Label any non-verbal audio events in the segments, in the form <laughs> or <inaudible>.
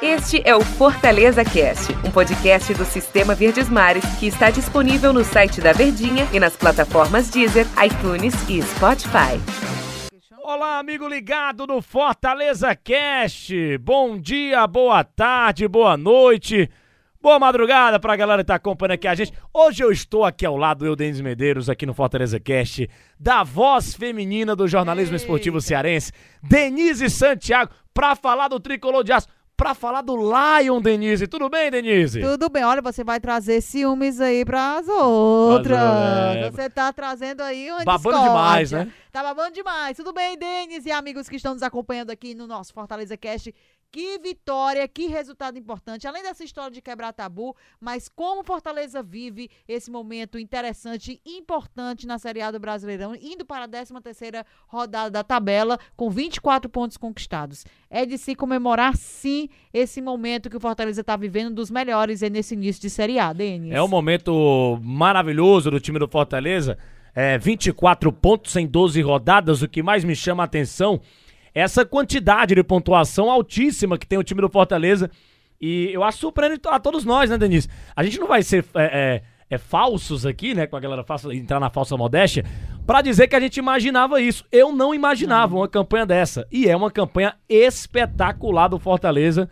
Este é o Fortaleza Cast, um podcast do Sistema Verdes Mares que está disponível no site da Verdinha e nas plataformas Deezer, iTunes e Spotify. Olá, amigo ligado no Fortaleza Cast. Bom dia, boa tarde, boa noite. Boa madrugada pra galera que tá acompanhando aqui a gente. Hoje eu estou aqui ao lado, eu, Denis Medeiros, aqui no Fortaleza Cast, da voz feminina do jornalismo Eita. esportivo cearense, Denise Santiago, pra falar do tricolor de aço para falar do Lion, Denise. Tudo bem, Denise? Tudo bem. Olha, você vai trazer ciúmes aí pras outras. Mas, é... Você tá trazendo aí uma Babando demais, né? Tá babando demais. Tudo bem, Denise e amigos que estão nos acompanhando aqui no nosso Fortaleza Cast. Que vitória, que resultado importante. Além dessa história de quebrar tabu, mas como Fortaleza vive esse momento interessante e importante na Série A do Brasileirão, indo para a 13 terceira rodada da tabela com 24 pontos conquistados. É de se comemorar, sim, esse momento que o Fortaleza está vivendo dos melhores nesse início de Série A, Denis. É um momento maravilhoso do time do Fortaleza. É, 24 pontos em 12 rodadas. O que mais me chama a atenção essa quantidade de pontuação altíssima que tem o time do Fortaleza. E eu acho surpreendente a todos nós, né, Denise? A gente não vai ser é, é, é falsos aqui, né? Com a galera entrar na falsa modéstia, para dizer que a gente imaginava isso. Eu não imaginava uma campanha dessa. E é uma campanha espetacular do Fortaleza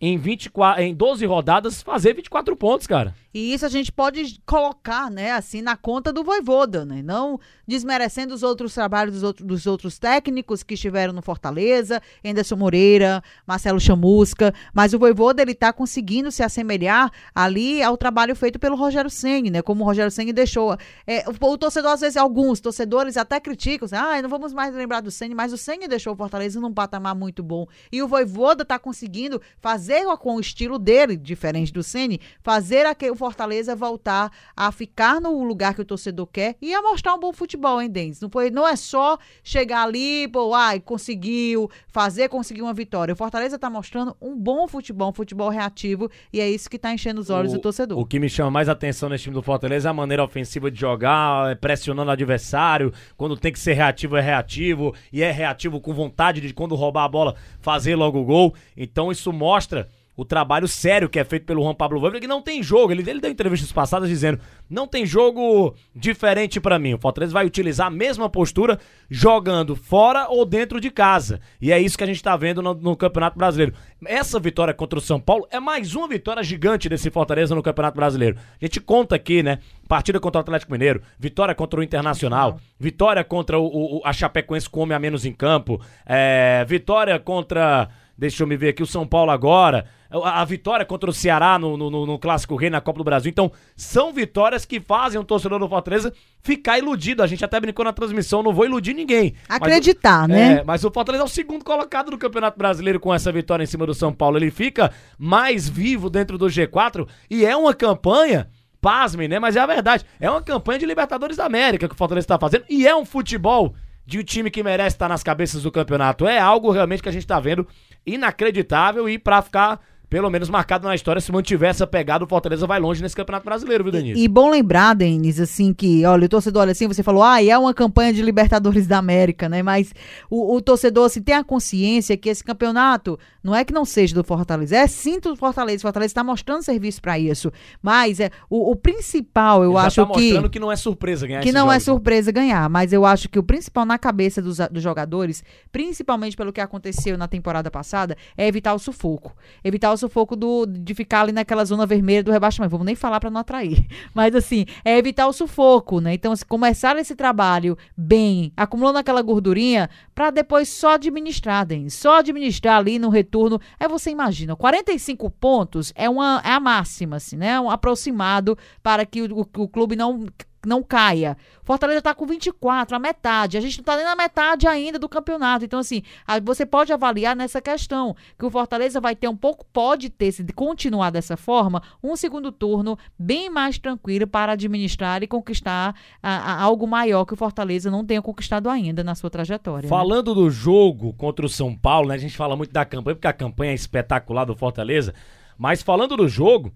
em, 24, em 12 rodadas fazer 24 pontos, cara. E isso a gente pode colocar, né, assim, na conta do Voivoda, né? Não desmerecendo os outros trabalhos dos, outros, dos outros técnicos que estiveram no Fortaleza, Anderson Moreira, Marcelo Chamusca, mas o Voivoda, ele tá conseguindo se assemelhar ali ao trabalho feito pelo Rogério Senni, né? Como o Rogério Senni deixou. É, o, o, torcedor, às vezes, alguns torcedores até criticam, assim, ah, não vamos mais lembrar do Senni, mas o Senni deixou o Fortaleza num patamar muito bom. E o Voivoda tá conseguindo fazer com o estilo dele, diferente do Senni, fazer aquele Fortaleza voltar a ficar no lugar que o torcedor quer e a mostrar um bom futebol, hein, Denis? Não, foi, não é só chegar ali, pô, ai, conseguiu fazer, conseguiu uma vitória. O Fortaleza tá mostrando um bom futebol, um futebol reativo, e é isso que tá enchendo os olhos o, do torcedor. O que me chama mais atenção nesse time do Fortaleza é a maneira ofensiva de jogar, é pressionando o adversário, quando tem que ser reativo é reativo, e é reativo com vontade de quando roubar a bola fazer logo o gol. Então isso mostra o trabalho sério que é feito pelo Juan Pablo Voivoda, que não tem jogo. Ele, ele deu entrevistas passadas dizendo: não tem jogo diferente para mim. O Fortaleza vai utilizar a mesma postura jogando fora ou dentro de casa. E é isso que a gente tá vendo no, no, Campeonato Brasileiro. Essa vitória contra o São Paulo é mais uma vitória gigante desse Fortaleza no Campeonato Brasileiro. A gente conta aqui, né? Partida contra o Atlético Mineiro, vitória contra o Internacional, vitória contra o, o a Chapecoense com homem a menos em campo, é, vitória contra. Deixa eu me ver aqui, o São Paulo agora a vitória contra o Ceará no, no, no, Clássico Rei na Copa do Brasil. Então, são vitórias que fazem o torcedor do Fortaleza ficar iludido. A gente até brincou na transmissão, não vou iludir ninguém. Acreditar, mas, né? É, mas o Fortaleza é o segundo colocado no Campeonato Brasileiro com essa vitória em cima do São Paulo. Ele fica mais vivo dentro do G4 e é uma campanha pasmem, né? Mas é a verdade. É uma campanha de Libertadores da América que o Fortaleza está fazendo e é um futebol de um time que merece estar nas cabeças do campeonato. É algo realmente que a gente está vendo inacreditável e para ficar pelo menos marcado na história, se mantiver essa pegada, o Fortaleza vai longe nesse Campeonato Brasileiro, viu, Denise? E, e bom lembrar, Denis, assim, que, olha, o torcedor, olha assim, você falou, ah, é uma campanha de Libertadores da América, né? Mas o, o torcedor, assim, tem a consciência que esse campeonato não é que não seja do Fortaleza, é sim do Fortaleza. O Fortaleza está mostrando serviço para isso. Mas é, o, o principal, eu Ele acho já tá que. mostrando que não é surpresa ganhar Que não é surpresa ganhar, mas eu acho que o principal na cabeça dos, dos jogadores, principalmente pelo que aconteceu na temporada passada, é evitar o sufoco. Evitar o sufoco do, de ficar ali naquela zona vermelha do rebaixamento. Vamos nem falar para não atrair. <laughs> Mas assim, é evitar o sufoco, né? Então, assim, começar esse trabalho bem, acumulando aquela gordurinha, para depois só administrar, Den. Só administrar ali no retorno. Aí você imagina, 45 pontos é, uma, é a máxima, assim, né? Um aproximado para que o, o, o clube não não caia. Fortaleza está com 24, a metade. A gente não está nem na metade ainda do campeonato. Então, assim, você pode avaliar nessa questão que o Fortaleza vai ter um pouco, pode ter, se continuar dessa forma, um segundo turno bem mais tranquilo para administrar e conquistar a, a, algo maior que o Fortaleza não tenha conquistado ainda na sua trajetória. Né? Falando né? do jogo contra o São Paulo, né? A gente fala muito da campanha, porque a campanha é espetacular do Fortaleza. Mas falando do jogo,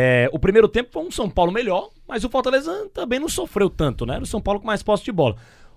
é, o primeiro tempo foi um São Paulo melhor, mas o Fortaleza também não sofreu tanto, né? Era o São Paulo com mais posse de bola.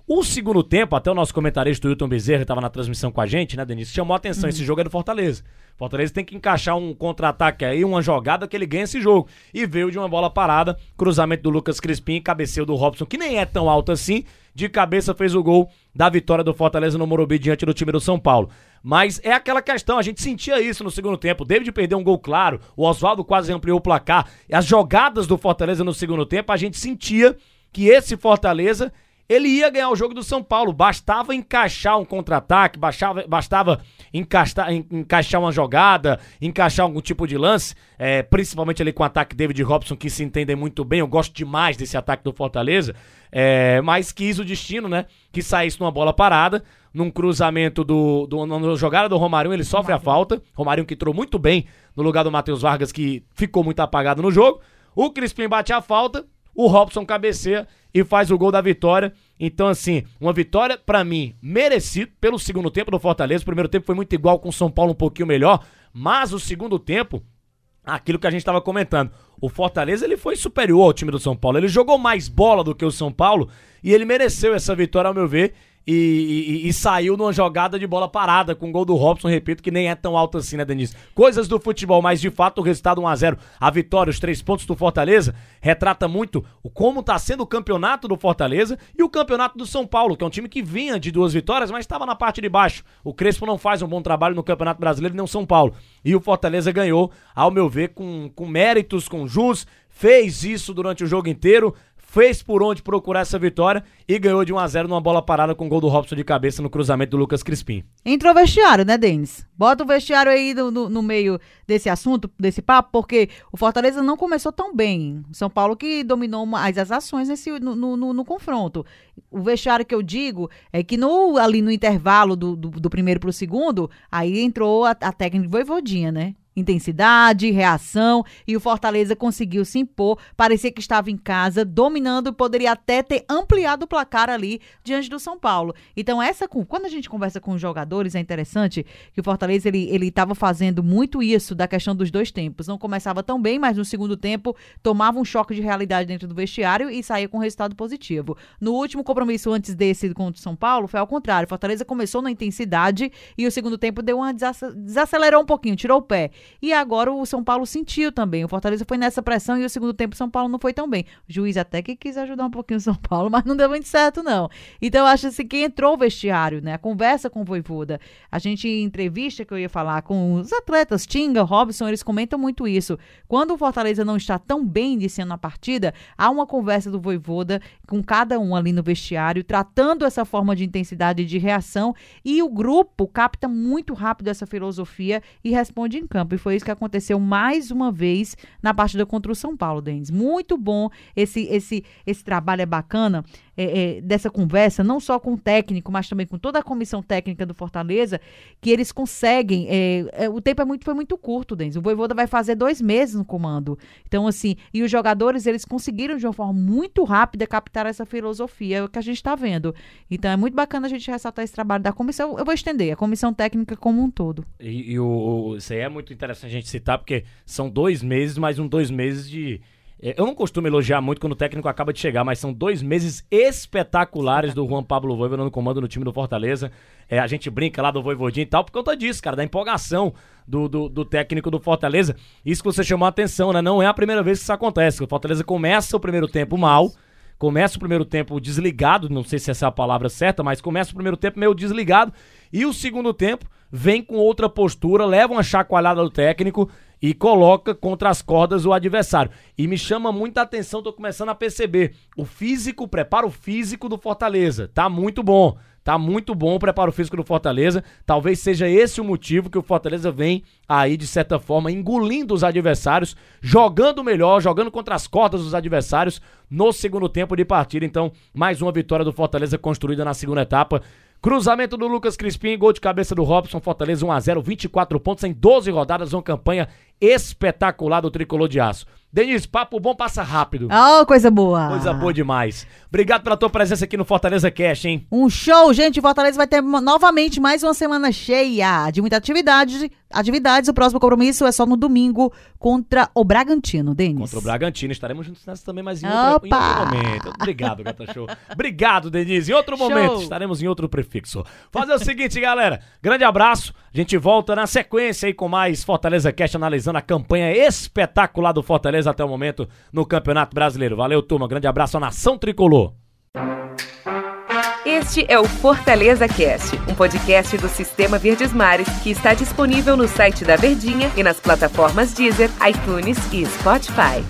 O segundo tempo, até o nosso comentarista, o Hilton Bezerra, estava na transmissão com a gente, né, Denise? Chamou a atenção, uhum. esse jogo é do Fortaleza. Fortaleza tem que encaixar um contra-ataque aí, uma jogada que ele ganha esse jogo. E veio de uma bola parada, cruzamento do Lucas Crispim, cabeceio do Robson, que nem é tão alto assim, de cabeça fez o gol da vitória do Fortaleza no Morumbi diante do time do São Paulo. Mas é aquela questão, a gente sentia isso no segundo tempo. David perdeu um gol claro, o Oswaldo quase ampliou o placar. As jogadas do Fortaleza no segundo tempo, a gente sentia que esse Fortaleza ele ia ganhar o jogo do São Paulo. Bastava encaixar um contra-ataque, bastava, bastava encaixar, encaixar uma jogada, encaixar algum tipo de lance, é, principalmente ali com o ataque David Robson, que se entendem muito bem. Eu gosto demais desse ataque do Fortaleza. É, mas quis o destino, né? Que saísse numa bola parada, num cruzamento do. do na jogada do Romarinho, ele sofre Romarinho. a falta. Romarinho que entrou muito bem no lugar do Matheus Vargas, que ficou muito apagado no jogo. O Crispim bate a falta, o Robson cabeceia e faz o gol da vitória. Então, assim, uma vitória, para mim, merecido pelo segundo tempo do Fortaleza. O primeiro tempo foi muito igual com o São Paulo, um pouquinho melhor. Mas o segundo tempo, aquilo que a gente estava comentando. O Fortaleza ele foi superior ao time do São Paulo. Ele jogou mais bola do que o São Paulo e ele mereceu essa vitória, ao meu ver e, e, e, saiu numa jogada de bola parada com o gol do Robson, repito, que nem é tão alto assim, né, Denise? Coisas do futebol, mas de fato o resultado 1x0, a vitória, os três pontos do Fortaleza, retrata muito o como tá sendo o campeonato do Fortaleza e o campeonato do São Paulo, que é um time que vinha de duas vitórias, mas estava na parte de baixo. O Crespo não faz um bom trabalho no Campeonato Brasileiro, nem o São Paulo. E o Fortaleza ganhou, ao meu ver, com, com méritos, com jus, fez isso durante o jogo inteiro, fez por onde procurar essa vitória e ganhou de 1 a 0 numa bola parada com o gol do Robson de cabeça no cruzamento do Lucas Crispim. Entrou o vestiário, né, Denis? Bota o vestiário aí no, no, no, meio desse assunto, desse papo, porque o Fortaleza não começou tão bem. São Paulo que dominou mais as ações nesse, no, no, no confronto. O vestiário que eu digo é que no, ali no intervalo do, do, do primeiro para o segundo, aí entrou a, a técnica de Voivodinha, né? Intensidade, reação e o Fortaleza conseguiu se impor. Parecia que estava em casa, dominando poderia até ter ampliado o placar ali diante do São Paulo. Então essa quando a gente conversa com os jogadores é interessante que o Fortaleza ele estava fazendo muito isso da questão dos dois tempos. Não começava tão bem, mas no segundo tempo tomava um choque de realidade dentro do vestiário e saía com resultado positivo. No último compromisso antes desse contra o São Paulo foi ao contrário. Fortaleza começou na intensidade e o segundo tempo deu uma desacelerou um pouquinho, tirou o pé. E agora o São Paulo sentiu também. O Fortaleza foi nessa pressão e o segundo tempo o São Paulo não foi tão bem. O juiz até que quis ajudar um pouquinho o São Paulo, mas não deu muito certo, não. Então, acho assim que entrou o vestiário, né? A conversa com o Voivoda. A gente, em entrevista que eu ia falar com os atletas, Tinga, Robson, eles comentam muito isso. Quando o Fortaleza não está tão bem iniciando a partida, há uma conversa do Voivoda com cada um ali no vestiário, tratando essa forma de intensidade de reação. E o grupo capta muito rápido essa filosofia e responde em campo. E foi isso que aconteceu mais uma vez na partida contra o São Paulo, Denis. Muito bom esse, esse, esse trabalho é bacana é, é, dessa conversa, não só com o técnico, mas também com toda a comissão técnica do Fortaleza, que eles conseguem. É, é o tempo é muito, foi muito curto, Denis. O Voivoda vai fazer dois meses no comando. Então, assim, e os jogadores, eles conseguiram de uma forma muito rápida captar essa filosofia que a gente está vendo. Então, é muito bacana a gente ressaltar esse trabalho da comissão. Eu vou estender, a comissão técnica como um todo. E, e o, isso aí é muito interessante a gente citar, porque são dois meses, mais um dois meses de é, eu não costumo elogiar muito quando o técnico acaba de chegar, mas são dois meses espetaculares do Juan Pablo Voivoda no comando no time do Fortaleza. É, a gente brinca lá do Voivodinho e tal por conta disso, cara, da empolgação do, do, do, técnico do Fortaleza. Isso que você chamou a atenção, né? Não é a primeira vez que isso acontece. O Fortaleza começa o primeiro tempo mal, começa o primeiro tempo desligado, não sei se essa é a palavra certa, mas começa o primeiro tempo meio desligado, e o segundo tempo vem com outra postura, leva uma chacoalhada do técnico e coloca contra as cordas o adversário. E me chama muita atenção, tô começando a perceber. O físico, o preparo físico do Fortaleza. Tá muito bom. Tá muito bom o preparo físico do Fortaleza. Talvez seja esse o motivo que o Fortaleza vem aí, de certa forma, engolindo os adversários, jogando melhor, jogando contra as cordas dos adversários no segundo tempo de partida. Então, mais uma vitória do Fortaleza construída na segunda etapa. Cruzamento do Lucas Crispim, gol de cabeça do Robson, Fortaleza 1 a 0 24 pontos em 12 rodadas, uma campanha espetacular do tricolor de aço. Denise, papo bom passa rápido. Oh, coisa boa. Coisa boa demais. Obrigado pela tua presença aqui no Fortaleza Cash, hein? Um show, gente. Fortaleza vai ter novamente mais uma semana cheia de muita atividade. Atividades. O próximo compromisso é só no domingo contra o Bragantino, Denis. Contra o Bragantino. Estaremos juntos nessa também, mas em, outra, em outro momento. Obrigado, Gata Show. Obrigado, Denise. Em outro show. momento estaremos em outro prefixo. Fazer o seguinte, galera. Grande abraço. A gente volta na sequência aí com mais Fortaleza Cash analisando a campanha espetacular do Fortaleza até o momento no Campeonato Brasileiro. Valeu, turma. Grande abraço à nação tricolor. Este é o Fortaleza Cast, um podcast do Sistema Verdes Mares que está disponível no site da Verdinha e nas plataformas Deezer, iTunes e Spotify.